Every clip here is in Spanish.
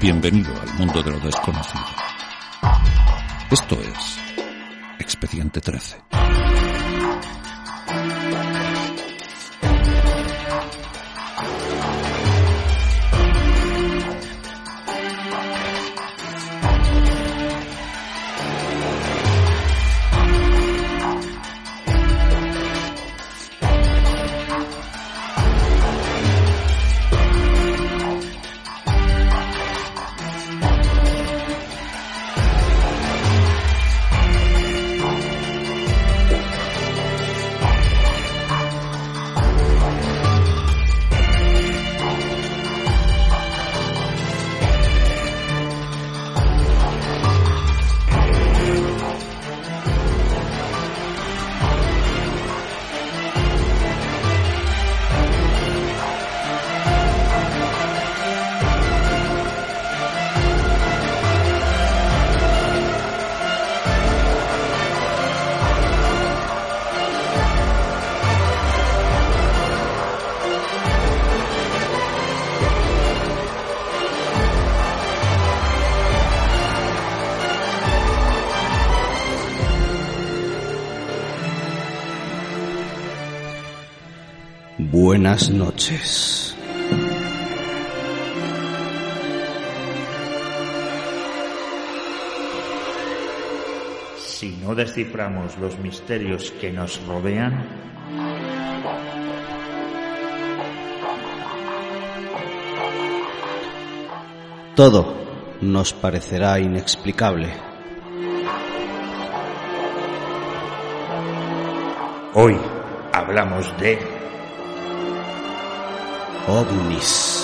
Bienvenido al mundo de lo desconocido. Esto es Expediente 13. Buenas noches. Si no desciframos los misterios que nos rodean, Todo nos parecerá inexplicable. hoy hablamos de ovnis.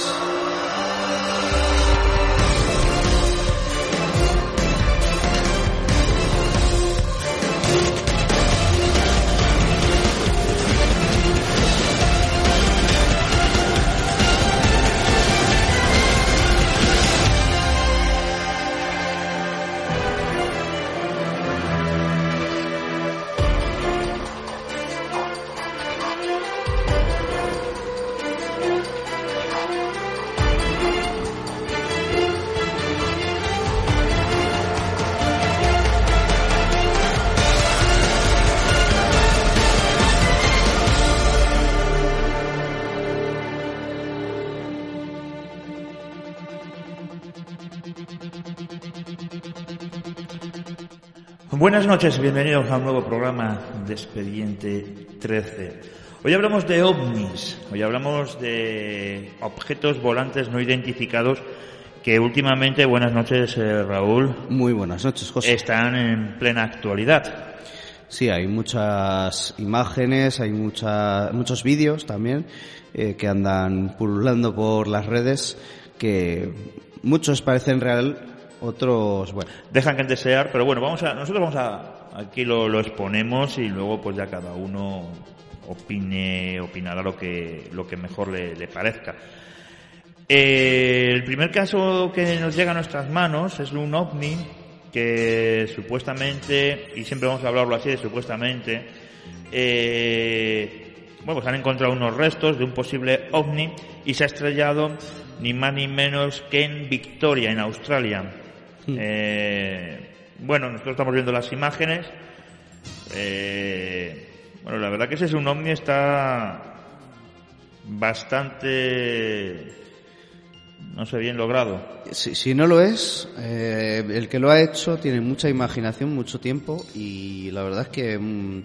Buenas noches, bienvenidos a un nuevo programa de Expediente 13. Hoy hablamos de ovnis, hoy hablamos de objetos volantes no identificados que últimamente, buenas noches eh, Raúl, Muy buenas noches, José. están en plena actualidad. Sí, hay muchas imágenes, hay mucha- muchos vídeos también eh, que andan pululando por las redes que muchos parecen real, otros, bueno, Dejan que desear, pero bueno, vamos a, nosotros vamos a, aquí lo, lo exponemos y luego pues ya cada uno opine, opinará lo que, lo que mejor le, le parezca. Eh, el primer caso que nos llega a nuestras manos es un ovni que supuestamente, y siempre vamos a hablarlo así de supuestamente, eh, bueno, pues han encontrado unos restos de un posible ovni y se ha estrellado ni más ni menos que en Victoria, en Australia. Eh, bueno, nosotros estamos viendo las imágenes. Eh, bueno, la verdad que ese es un ovni está bastante, no sé, bien logrado. si, si no lo es, eh, el que lo ha hecho tiene mucha imaginación, mucho tiempo y la verdad es que mm,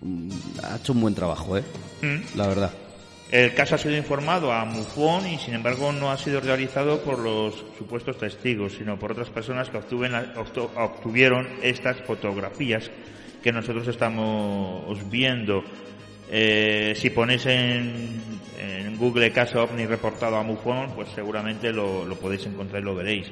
mm, ha hecho un buen trabajo, ¿eh? Mm. La verdad. El caso ha sido informado a MUFON y sin embargo no ha sido realizado por los supuestos testigos, sino por otras personas que obtuvieron estas fotografías que nosotros estamos viendo. Eh, si ponéis en, Google caso ovni reportado a MUFON, pues seguramente lo podéis encontrar y lo veréis.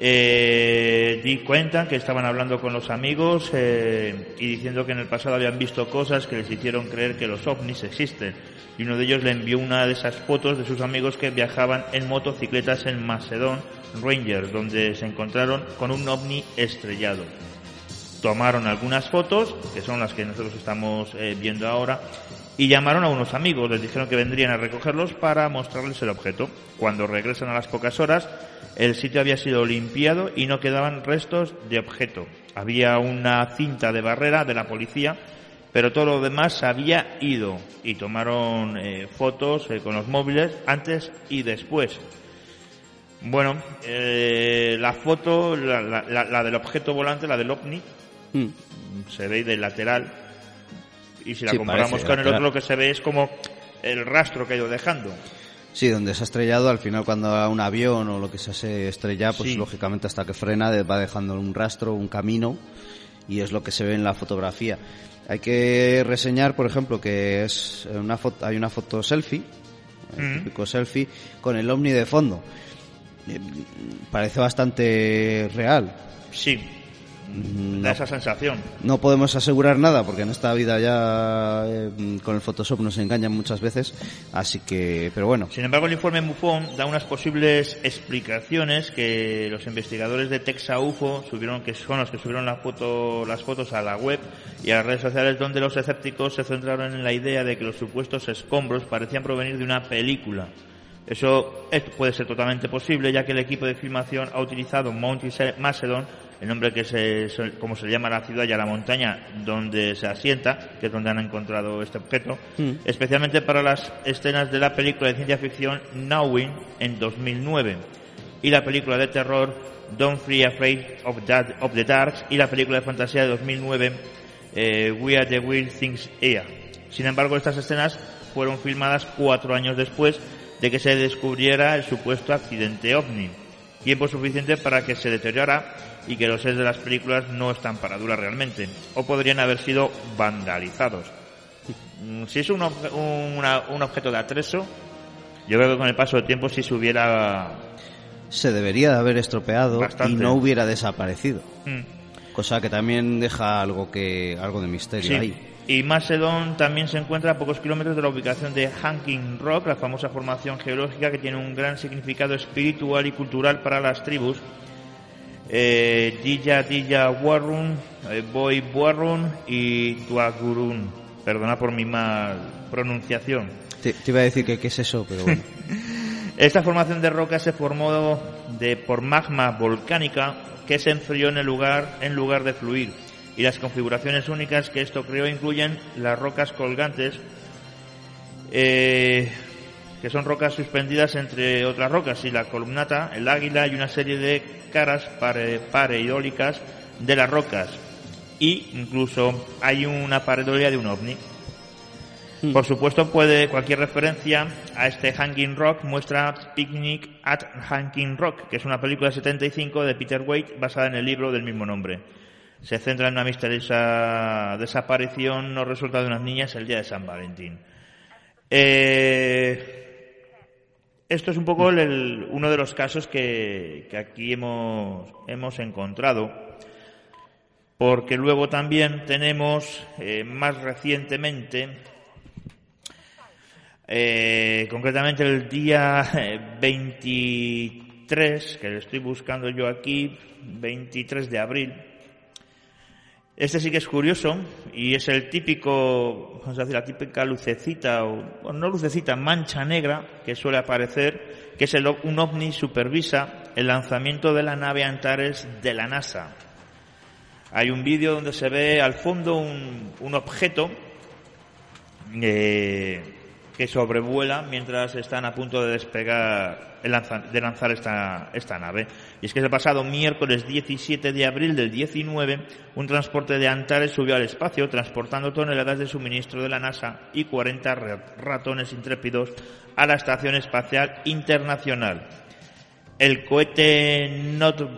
Eh, di cuentan que estaban hablando con los amigos eh, y diciendo que en el pasado habían visto cosas que les hicieron creer que los ovnis existen. Y uno de ellos le envió una de esas fotos de sus amigos que viajaban en motocicletas en Macedon Rangers, donde se encontraron con un ovni estrellado. Tomaron algunas fotos, que son las que nosotros estamos eh, viendo ahora, y llamaron a unos amigos, les dijeron que vendrían a recogerlos para mostrarles el objeto. Cuando regresan a las pocas horas, el sitio había sido limpiado y no quedaban restos de objeto. Había una cinta de barrera de la policía, pero todo lo demás había ido y tomaron eh, fotos eh, con los móviles antes y después. Bueno, eh, la foto, la, la, la, del objeto volante, la del ovni, mm. se ve de lateral y si la sí, comparamos con el otro lo que se ve es como el rastro que ha ido dejando. Sí, donde se ha estrellado, al final cuando un avión o lo que sea se estrella, pues sí. lógicamente hasta que frena va dejando un rastro, un camino, y es lo que se ve en la fotografía. Hay que reseñar, por ejemplo, que es una foto, hay una foto selfie, el mm. típico selfie, con el ovni de fondo. Parece bastante real. Sí, da esa sensación. No podemos asegurar nada porque en esta vida ya eh, con el Photoshop nos engañan muchas veces, así que, pero bueno. Sin embargo, el informe MUFON da unas posibles explicaciones que los investigadores de Texa UFO subieron, que son los que subieron la foto, las fotos a la web y a las redes sociales, donde los escépticos se centraron en la idea de que los supuestos escombros parecían provenir de una película. Eso puede ser totalmente posible, ya que el equipo de filmación ha utilizado Mount Macedon el nombre que se, como se llama la ciudad y a la montaña donde se asienta, que es donde han encontrado este objeto, mm. especialmente para las escenas de la película de ciencia ficción Knowing en 2009 y la película de terror Don't Free Afraid of, of the Dark y la película de fantasía de 2009 eh, We Are the Weird Things Here. Sin embargo, estas escenas fueron filmadas cuatro años después de que se descubriera el supuesto accidente ovni, tiempo suficiente para que se deteriorara y que los sets de las películas no están para durar realmente, o podrían haber sido vandalizados. Mm, si es un, un objeto de atreso, yo creo que con el paso del tiempo si se hubiera... Se debería de haber estropeado Bastante. y no hubiera desaparecido. Mm. Cosa que también deja algo que algo de misterio Sí. ahí. Y Macedon también se encuentra a pocos kilómetros de la ubicación de Hanking Rock, la famosa formación geológica que tiene un gran significado espiritual y cultural para las tribus. Eh, Dilla Dilla Warrun, eh, Boy Warrun y Tuagurun. Perdona por mi mal pronunciación. Te, te iba a decir que qué es eso, pero bueno. Esta formación de roca se formó de, por magma volcánica que se enfrió en el lugar en lugar de fluir. Y las configuraciones únicas que esto creó incluyen las rocas colgantes, eh, que son rocas suspendidas entre otras rocas, y la columnata, el águila y una serie de caras pare, pareiólicas de las rocas. Y incluso hay una pareidolia de un ovni. Por supuesto, puede cualquier referencia a este Hanging Rock muestra Picnic at Hanging Rock, que es una película de 75 de Peter Waite basada en el libro del mismo nombre. Se centra en una misteriosa desaparición no resuelta de unas niñas el día de San Valentín. Eh, esto es un poco el- uno de los casos que, que aquí hemos, hemos encontrado porque luego también tenemos eh, más recientemente, eh, concretamente el día eh, 23, que lo estoy buscando yo aquí, 23 de abril. Este sí que es curioso y es el típico, vamos a decir, la típica lucecita, o no lucecita, mancha negra que suele aparecer, que es un ovni supervisa el lanzamiento de la nave Antares de la NASA. Hay un vídeo donde se ve al fondo un, un objeto eh, que sobrevuela mientras están a punto de despegar, de lanzar esta, esta nave. Y es que el pasado miércoles 17 de abril del 19, un transporte de Antares subió al espacio transportando toneladas de suministro de la NASA y 40 ra- ratones intrépidos a la Estación Espacial Internacional. El cohete Nord,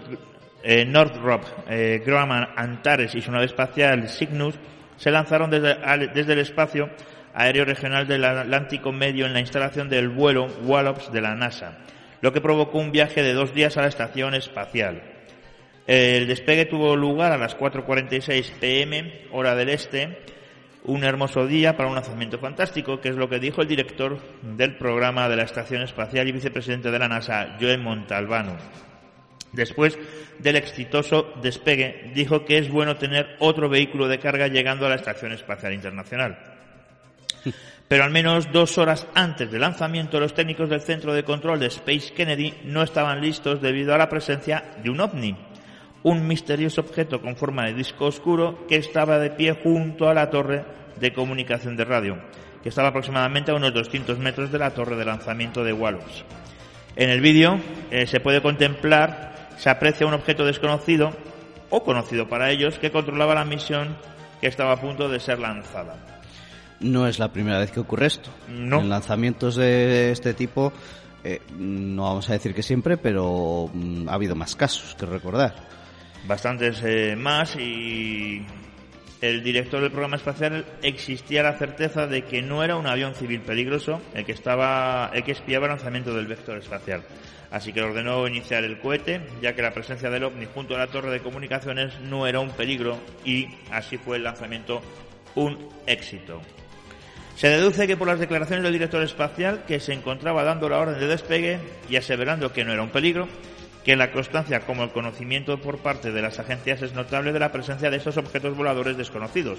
eh, Northrop eh, Grumman Antares y su nave espacial Cygnus se lanzaron desde, desde el espacio aéreo regional del Atlántico Medio en la instalación del vuelo Wallops de la NASA, lo que provocó un viaje de dos días a la estación espacial. El despegue tuvo lugar a las 4.46 pm, hora del este, un hermoso día para un lanzamiento fantástico, que es lo que dijo el director del programa de la Estación Espacial y vicepresidente de la NASA, Joe Montalbano. Después del exitoso despegue, dijo que es bueno tener otro vehículo de carga llegando a la Estación Espacial Internacional. Pero al menos dos horas antes del lanzamiento, los técnicos del Centro de Control de Space Kennedy no estaban listos debido a la presencia de un ovni, un misterioso objeto con forma de disco oscuro que estaba de pie junto a la torre de comunicación de radio, que estaba aproximadamente a unos 200 metros de la torre de lanzamiento de Wallops. En el vídeo eh, se puede contemplar se aprecia un objeto desconocido o conocido para ellos que controlaba la misión que estaba a punto de ser lanzada. No es la primera vez que ocurre esto. No. En lanzamientos de este tipo, eh, no vamos a decir que siempre, pero mm, ha habido más casos que recordar. Bastantes eh, más y el director del programa espacial existía la certeza de que no era un avión civil peligroso el que estaba el que espiaba el lanzamiento del vector espacial así que ordenó iniciar el cohete, ya que la presencia del ovni junto a la torre de comunicaciones no era un peligro y así fue el lanzamiento un éxito. Se deduce que por las declaraciones del director espacial, que se encontraba dando la orden de despegue y aseverando que no era un peligro, que la constancia como el conocimiento por parte de las agencias es notable de la presencia de esos objetos voladores desconocidos,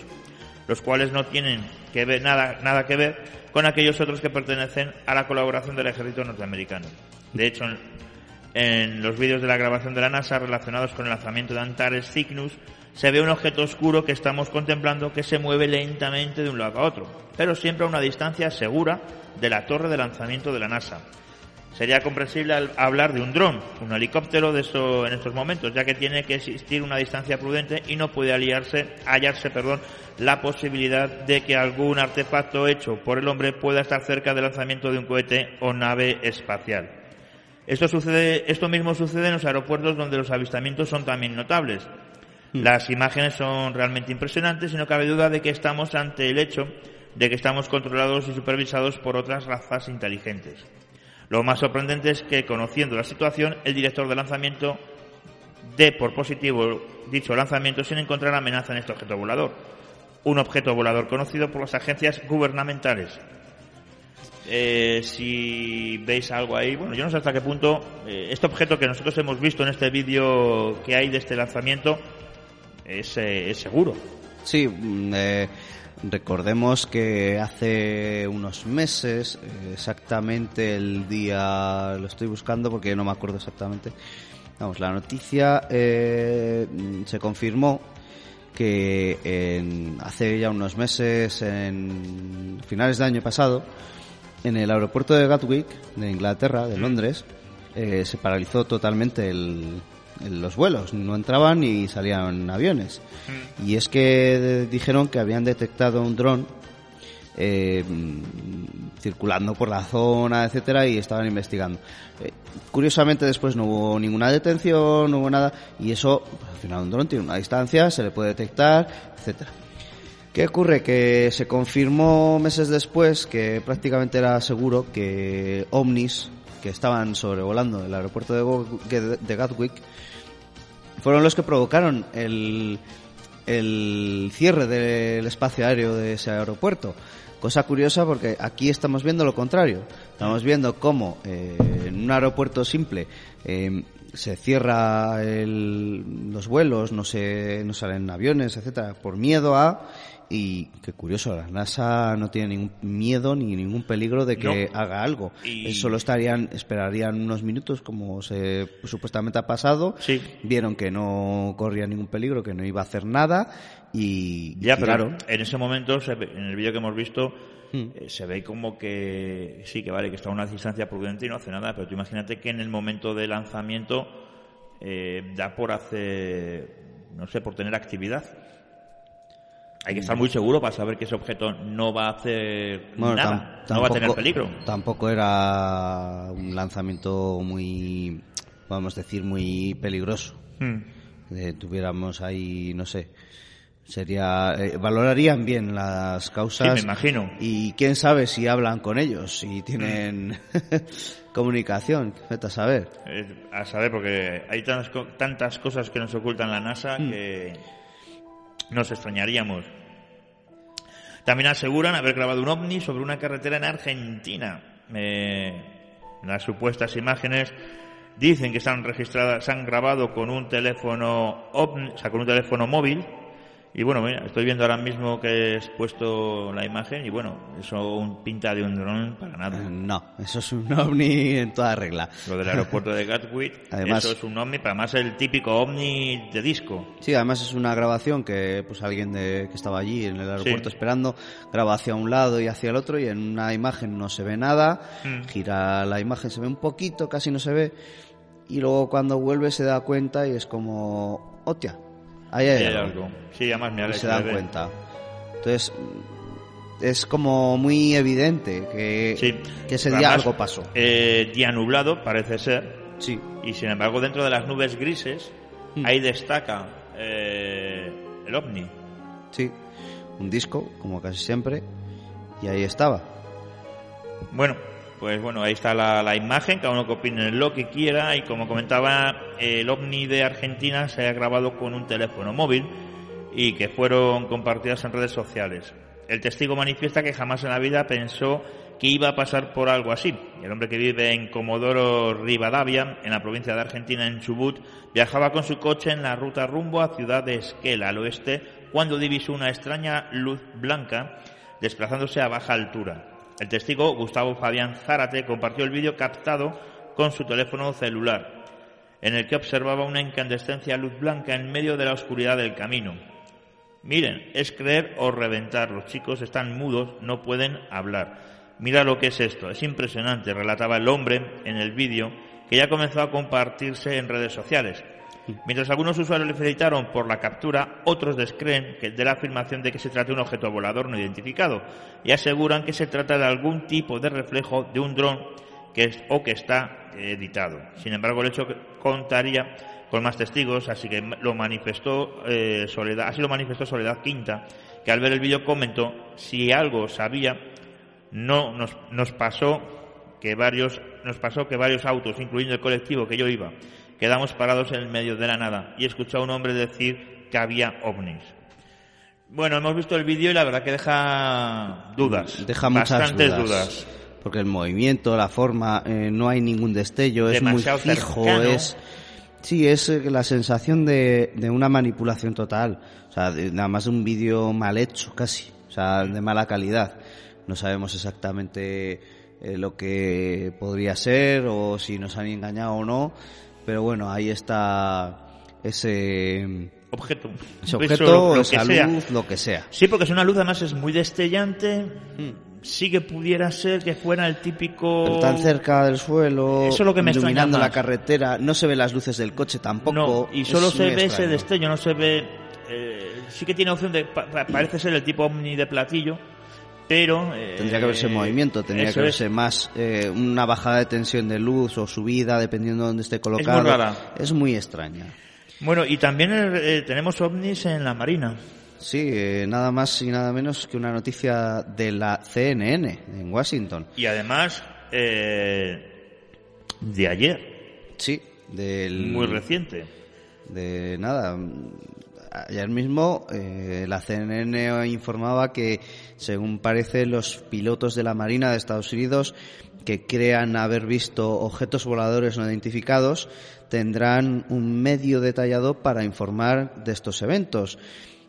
los cuales no tienen que ver, nada, nada que ver con aquellos otros que pertenecen a la colaboración del ejército norteamericano. De hecho, en, los vídeos de la grabación de la NASA relacionados con el lanzamiento de Antares Cygnus, se ve un objeto oscuro que estamos contemplando que se mueve lentamente de un lado a otro, pero siempre a una distancia segura de la torre de lanzamiento de la NASA. Sería comprensible hablar de un dron, un helicóptero de en estos momentos, ya que tiene que existir una distancia prudente y no puede aliarse, hallarse perdón, la posibilidad de que algún artefacto hecho por el hombre pueda estar cerca del lanzamiento de un cohete o nave espacial. Esto mismo sucede en los aeropuertos donde los avistamientos son también notables. Hmm. Las imágenes son realmente impresionantes y no cabe duda de que estamos ante el hecho de que estamos controlados y supervisados por otras razas inteligentes. Lo más sorprendente es que, conociendo la situación, el director de lanzamiento dé por positivo dicho lanzamiento sin encontrar amenaza en este objeto volador. Un objeto volador conocido por las agencias gubernamentales, eh, si veis algo ahí, bueno, yo no sé hasta qué punto eh, este objeto que nosotros hemos visto en este vídeo que hay de este lanzamiento es, eh, seguro. Sí, mm, recordemos que hace unos meses, exactamente el día, lo estoy buscando porque no me acuerdo exactamente, vamos, la noticia se confirmó que hace ya unos meses, en finales del año pasado, en el aeropuerto de Gatwick, de Inglaterra, de Londres, eh, se paralizó totalmente los vuelos. No entraban ni salían aviones. Mm. Y es que dijeron que habían detectado un dron eh, circulando por la zona, etcétera, y estaban investigando. Eh, curiosamente después no hubo ninguna detención, no hubo nada, y eso, al final un dron tiene una distancia, se le puede detectar, etcétera. ¿Qué ocurre? Que se confirmó meses después que prácticamente era seguro que ovnis que estaban sobrevolando el aeropuerto de, Gatwick fueron los que provocaron el, el cierre del espacio aéreo de ese aeropuerto. Cosa curiosa porque aquí estamos viendo lo contrario. Estamos viendo cómo eh, en un aeropuerto simple eh, se cierra los vuelos, no se no salen aviones, etcétera, por miedo a y qué curioso, la NASA no tiene ningún miedo ni ningún peligro de que haga algo. Y... Solo estarían, esperarían unos minutos como se supuestamente ha pasado. Sí. Vieron que no corría ningún peligro, que no iba a hacer nada y ya claro. en ese momento en el vídeo que hemos visto hmm. eh, se ve como que sí que vale que está a una distancia prudente y no hace nada pero tú imagínate que en el momento de lanzamiento eh, da por hacer no sé por tener actividad hay que estar muy seguro para saber que ese objeto no va a hacer nada, no va a tener peligro. Tampoco era un lanzamiento muy, vamos a decir, muy peligroso. Hmm. tuviéramos ahí, no sé, Sería, eh, valorarían bien las causas. Sí, me imagino. Y quién sabe si hablan con ellos, si tienen comunicación, vete a saber. Eh, a saber, porque hay tantas, co- tantas cosas que nos ocultan la NASA Mm. que nos extrañaríamos. También aseguran haber grabado un ovni sobre una carretera en Argentina. Las supuestas imágenes dicen que se han grabado con un teléfono con un teléfono móvil. Y bueno, mira, estoy viendo ahora mismo que he puesto la imagen y bueno, eso un pinta de un dron para nada. Eh, No, eso es un ovni en toda regla. Lo del aeropuerto de Gatwick, Además- eso es un ovni, pero además el típico ovni de disco. Sí, además es una grabación que pues alguien de, que estaba allí en el aeropuerto Sí. esperando graba hacia un lado y hacia el otro y en una imagen no se ve nada, Mm. gira la imagen, se ve un poquito, casi no se ve y luego cuando vuelve se da cuenta y es como, hostia, ahí hay, hay algo". algo. Sí, además me Y se dan cuenta. Entonces es como muy evidente que, Sí. que ese día Además, algo pasó. eh, día nublado, parece ser, Sí, y sin embargo dentro de las nubes grises, Mm. ahí destaca eh, el ovni. sí, un disco como casi siempre y ahí estaba. Bueno, pues bueno, ahí está la, imagen, cada uno que opine lo que quiera y como comentaba, el ovni de Argentina se ha grabado con un teléfono móvil y que fueron compartidas en redes sociales. El testigo manifiesta que jamás en la vida pensó que iba a pasar por algo así. El hombre que vive en Comodoro Rivadavia, en la provincia de Argentina, en Chubut, viajaba con su coche en la ruta rumbo a Ciudad de Esquel, al oeste, cuando divisó una extraña luz blanca desplazándose a baja altura. El testigo, Gustavo Fabián Zárate, compartió el vídeo captado con su teléfono celular, en el que observaba una incandescencia luz blanca en medio de la oscuridad del camino. Miren, es creer o reventar. Los chicos están mudos, no pueden hablar. Mira lo que es esto. Es impresionante, relataba el hombre en el vídeo, que ya comenzó a compartirse en redes sociales. Mientras algunos usuarios le felicitaron por la captura, otros descreen que de la afirmación de que se trata de un objeto volador no identificado y aseguran que se trata de algún tipo de reflejo de un dron que es, o que está eh, editado. Sin embargo, el hecho contaría con más testigos, así que lo manifestó eh, Soledad, así lo manifestó Soledad Quinta, que al ver el vídeo comentó si algo sabía, no nos, nos pasó que varios nos pasó que varios autos, incluyendo el colectivo que yo iba, quedamos parados en el medio de la nada y escuché a un hombre decir que había ovnis. Bueno, hemos visto el vídeo y la verdad que deja dudas, Deja muchas bastantes dudas. dudas. Porque el movimiento, la forma, eh, no hay ningún destello, es muy fijo, cercano. es... Sí, es eh, la sensación de, de una manipulación total. O sea, de- nada más de un vídeo mal hecho, casi. O sea, de mala calidad. No sabemos exactamente eh, lo que podría ser o si nos han engañado o no. Pero bueno, ahí está ese, Objeto. ese Eso, objeto, lo- lo esa que sea. luz, lo que sea. Sí, porque es una luz además es muy destellante. Hmm. Sí que pudiera ser que fuera el típico... Pero tan cerca del suelo, Eso es lo que me iluminando la carretera, no se ven las luces del coche tampoco. No, y solo es se ve ese extraño. destello, no se ve... eh, sí que tiene opción de... pa- pa- parece ser el tipo ovni de platillo, pero... eh, Tendría que verse en movimiento, tendría que es. verse más eh, una bajada de tensión de luz o subida, dependiendo de dónde esté colocado. rara. Es muy extraña. Bueno, y también eh, tenemos ovnis en la Marina. Sí, eh, nada más y nada menos que una noticia de la CNN en Washington. Y además, eh, de ayer, Sí, del... muy reciente. de nada. Ayer mismo eh, la CNN informaba que, según parece, los pilotos de la Marina de Estados Unidos que crean haber visto objetos voladores no identificados tendrán un medio detallado para informar de estos eventos.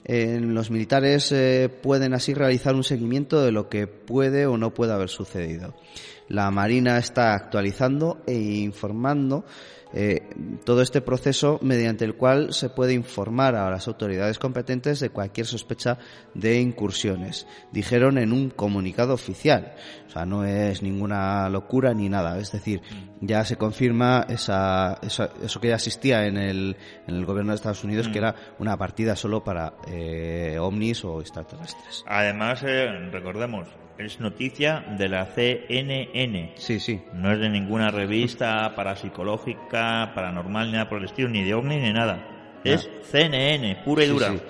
Los militares eh, pueden así realizar un seguimiento de lo que puede o no puede haber sucedido. La Marina está actualizando e informando eh, todo este proceso mediante el cual se puede informar a las autoridades competentes de cualquier sospecha de incursiones, dijeron en un comunicado oficial. O sea, no es ninguna locura ni nada. Es decir, ya se confirma esa, esa- eso que ya existía en el, en el gobierno de Estados Unidos, que era una partida solo para eh, ovnis o extraterrestres. Además, eh, recordemos, es noticia de la CNN. Sí, sí. No es de ninguna revista parapsicológica, paranormal, ni nada por el estilo, ni de ovni, ni nada. Es CNN, pura y Sí, dura. sí.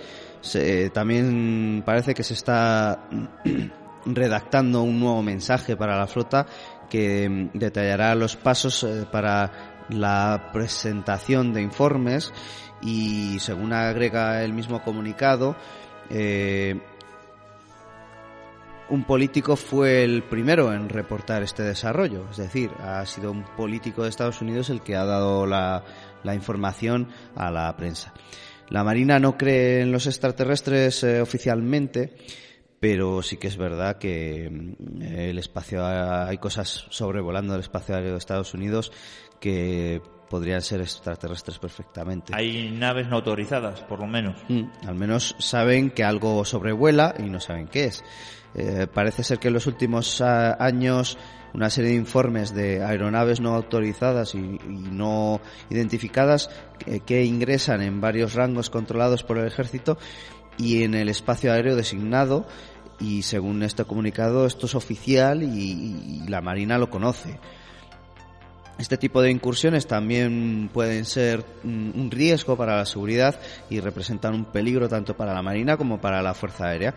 Se- también parece que se está redactando un nuevo mensaje para la flota que mm, detallará los pasos eh, para la presentación de informes y según agrega el mismo comunicado, eh, un político fue el primero en reportar este desarrollo, es decir, ha sido un político de Estados Unidos el que ha dado la, información a la prensa. La Marina no cree en los extraterrestres eh, oficialmente, pero sí que es verdad que mm, el espacio hay cosas sobrevolando el espacio aéreo de Estados Unidos que podrían ser extraterrestres perfectamente. Hay naves no autorizadas, por lo menos. Mm, al menos saben que algo sobrevuela y no saben qué es. Eh, parece ser que en los últimos ah, años una serie de informes de aeronaves no autorizadas y, y no identificadas eh, que ingresan en varios rangos controlados por el ejército y en el espacio aéreo designado y según este comunicado esto es oficial y, y la Marina lo conoce. Este tipo de incursiones también pueden ser mm, un riesgo para la seguridad y representan un peligro tanto para la Marina como para la Fuerza Aérea.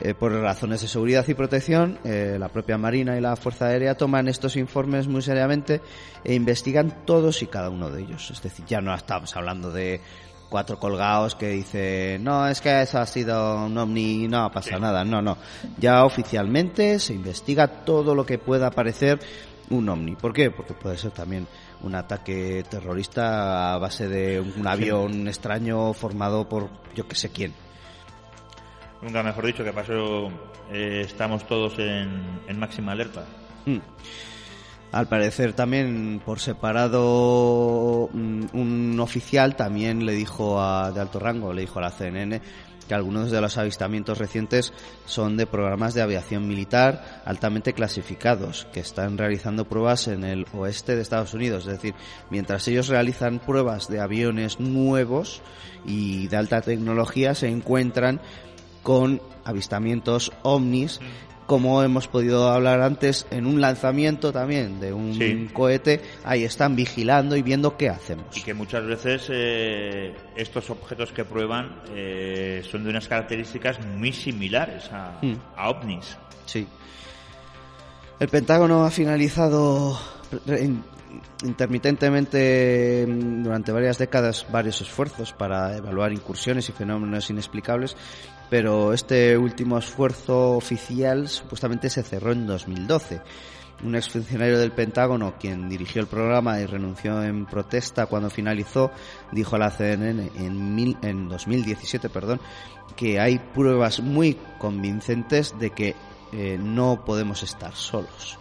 Eh, por razones de seguridad y protección, eh, la propia Marina y la Fuerza Aérea toman estos informes muy seriamente e investigan todos y cada uno de ellos. Es decir, ya no estamos hablando de cuatro colgados que dicen, no, es que eso ha sido un ovni, no pasa nada. No, no. Ya oficialmente se investiga todo lo que pueda parecer un ovni. ¿Por qué? Porque puede ser también un ataque terrorista a base de un avión extraño formado por yo que sé quién. Nunca mejor dicho, que pasó, eh, estamos todos en, en máxima alerta. Mm. Al parecer también por separado mm, un oficial también le dijo a, de alto rango, le dijo a la CNN que algunos de los avistamientos recientes son de programas de aviación militar altamente clasificados que están realizando pruebas en el oeste de Estados Unidos. Es decir, mientras ellos realizan pruebas de aviones nuevos y de alta tecnología, se encuentran con avistamientos ovnis como hemos podido hablar antes, en un lanzamiento también de un Sí. cohete, ahí están vigilando y viendo qué hacemos. Y que muchas veces eh, estos objetos que prueban eh, son de unas características muy similares a, Mm. a ovnis. Sí. El Pentágono ha finalizado in- intermitentemente mm, durante varias décadas varios esfuerzos para evaluar incursiones y fenómenos inexplicables, pero este último esfuerzo oficial supuestamente se cerró en 2012. Un exfuncionario del Pentágono, quien dirigió el programa y renunció en protesta cuando finalizó, dijo a la CNN en, en 2017 perdón, que hay pruebas muy convincentes de que eh, no podemos estar solos.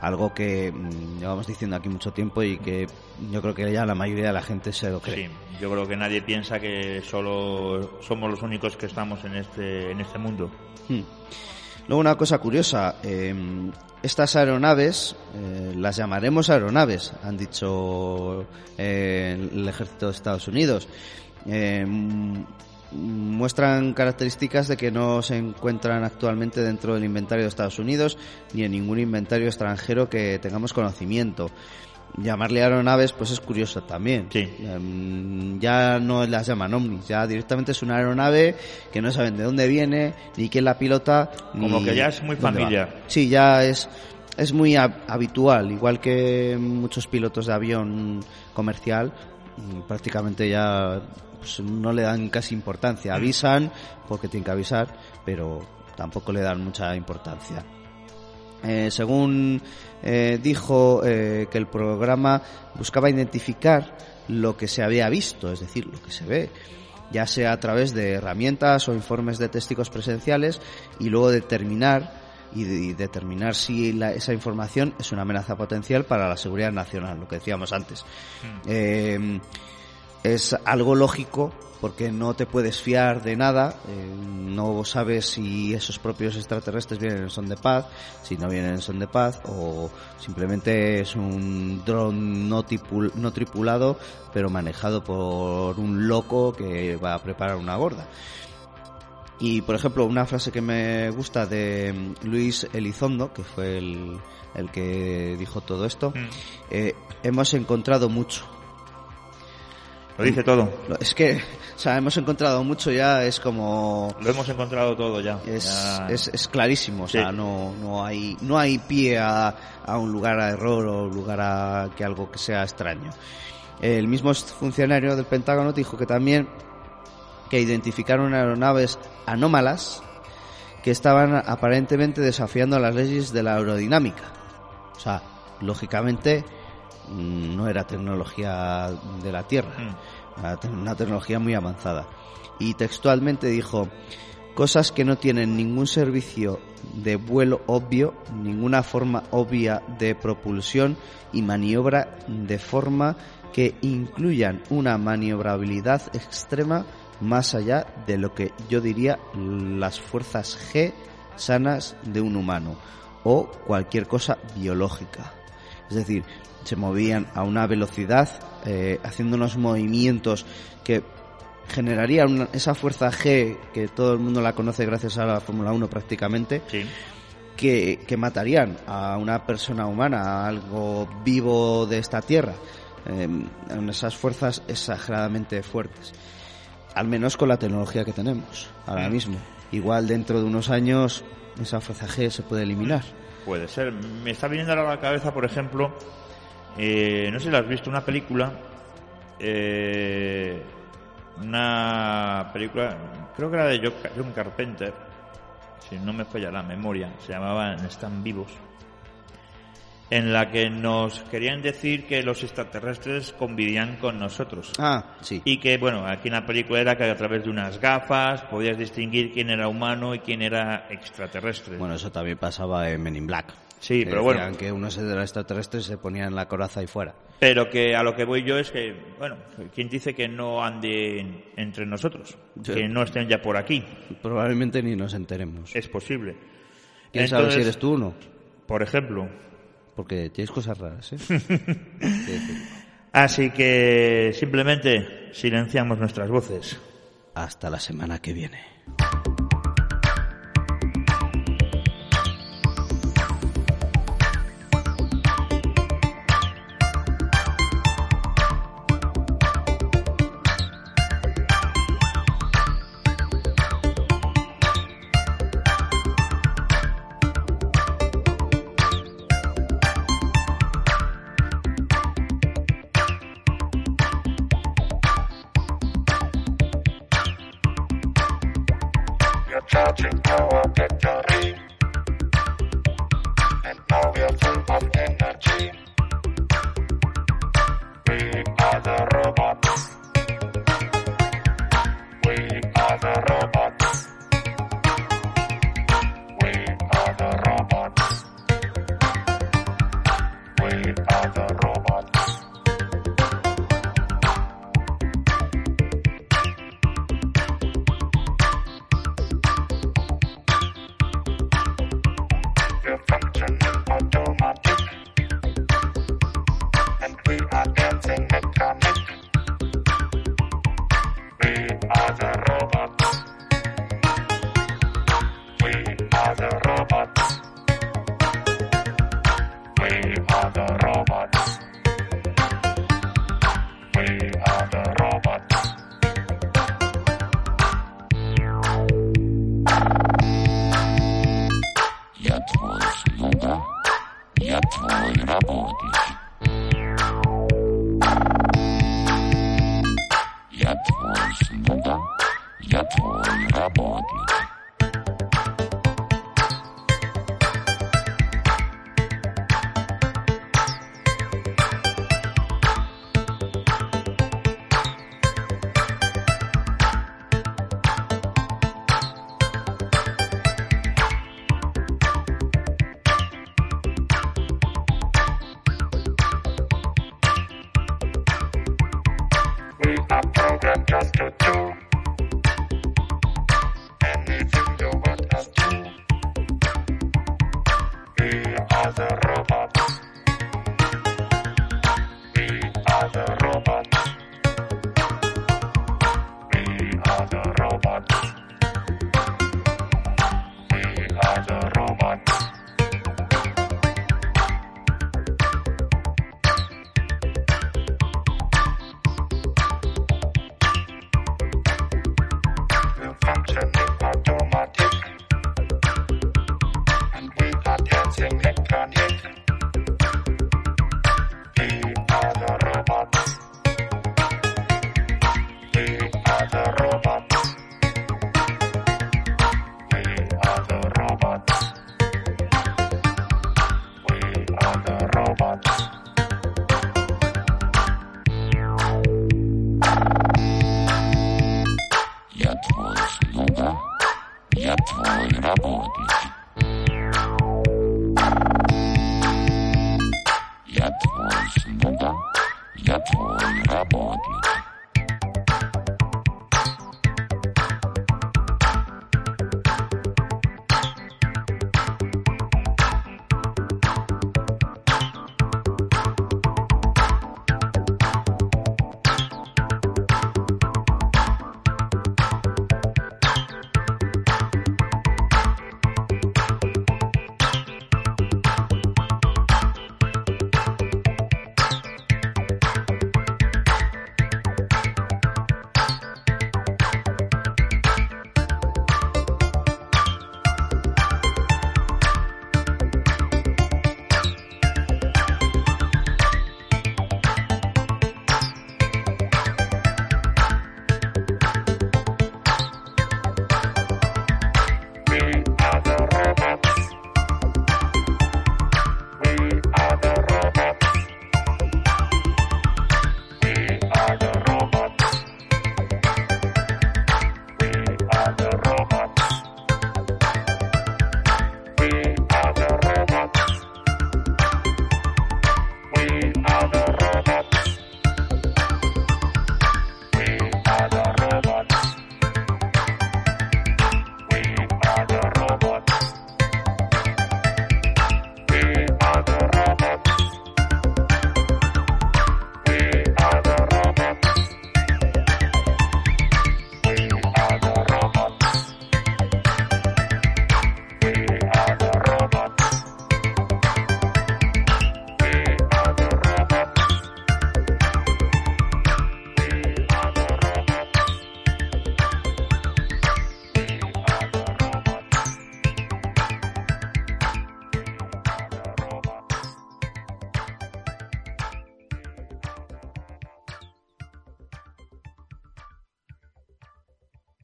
Algo que mm, llevamos diciendo aquí mucho tiempo y que yo creo que ya la mayoría de la gente se lo cree. Sí, yo creo que nadie piensa que solo somos los únicos que estamos en este, en este mundo. Hmm. Luego una cosa curiosa, eh, estas aeronaves eh, las llamaremos aeronaves, han dicho eh, el ejército de Estados Unidos. Muestran características de que no se encuentran actualmente dentro del inventario de Estados Unidos ni en ningún inventario extranjero que tengamos conocimiento. Llamarle aeronaves pues es curioso también. Sí. Em, ya no las llaman ovnis, ya directamente es una aeronave que no saben de dónde viene, ni quién la pilota. Como ni que ya es muy va. familiar. Sí, ya es, es muy hab- habitual, igual que muchos pilotos de avión comercial, prácticamente ya pues, no le dan casi importancia. Avisan porque tienen que avisar, pero tampoco le dan mucha importancia. Eh, según eh, dijo eh, que el programa buscaba identificar lo que se había visto, es decir, lo que se ve, ya sea a través de herramientas o informes de testigos presenciales y luego determinar y, de- y determinar si la- esa información es una amenaza potencial para la seguridad nacional, lo que decíamos antes. Eh, es algo lógico porque no te puedes fiar de nada, eh, no sabes si esos propios extraterrestres vienen en son de paz, si no vienen en son de paz, o simplemente es un dron no, tipul- no tripulado, pero manejado por un loco que va a preparar una gorda. Y, por ejemplo, una frase que me gusta de mm, Luis Elizondo, que fue el, el que dijo todo esto, Mm. eh, hemos encontrado mucho. Lo dice todo. Es que, o sea, hemos encontrado mucho ya, es como... Lo hemos encontrado todo ya. Es, Ya- es, es clarísimo, o Sí. sea, no, no, hay, no hay pie a, a un lugar a error o lugar a que algo que sea extraño. El mismo funcionario del Pentágono dijo que también que identificaron aeronaves anómalas que estaban aparentemente desafiando las leyes de la aerodinámica. O sea, lógicamente mm, no era tecnología de la Tierra, Mm. una tecnología muy avanzada. Y textualmente dijo, cosas que no tienen ningún servicio de vuelo obvio, ninguna forma obvia de propulsión y maniobra de forma que incluyan una maniobrabilidad extrema más allá de lo que yo diría las fuerzas G sanas de un humano o cualquier cosa biológica. Es decir, se movían a una velocidad, eh, haciendo unos movimientos que generarían una- esa fuerza G que todo el mundo la conoce gracias a la Fórmula 1 prácticamente, Sí. que, que matarían a una persona humana, a algo vivo de esta tierra. Eh, en esas fuerzas exageradamente fuertes. Al menos con la tecnología que tenemos ahora Mm. mismo. Igual dentro de unos años esa fuerza G se puede eliminar. Puede ser. Me está viniendo ahora a la cabeza, por ejemplo, eh, no sé si la has visto, una película, eh, una película, creo que era de Jo- John Carpenter, si no me falla la memoria, se llamaba Están vivos, en la que nos querían decir que los extraterrestres convivían con nosotros. Ah, sí. Y que, bueno, aquí en la película era que a través de unas gafas podías distinguir quién era humano y quién era extraterrestre. Bueno, eso también pasaba en Men in Black. Sí, Que pero bueno. decían que unos de los extraterrestres se ponían la coraza y fuera. Pero que a lo que voy yo es que, bueno, ¿quién dice que no anden entre nosotros? Sí. Que no estén ya por aquí. Probablemente ni nos enteremos. Es posible. ¿Quién sabe si eres tú o no? Por ejemplo. Porque tienes cosas raras, ¿eh? Sí, sí. Así que simplemente silenciamos nuestras voces. Hasta la semana que viene. watching our victory. And now we are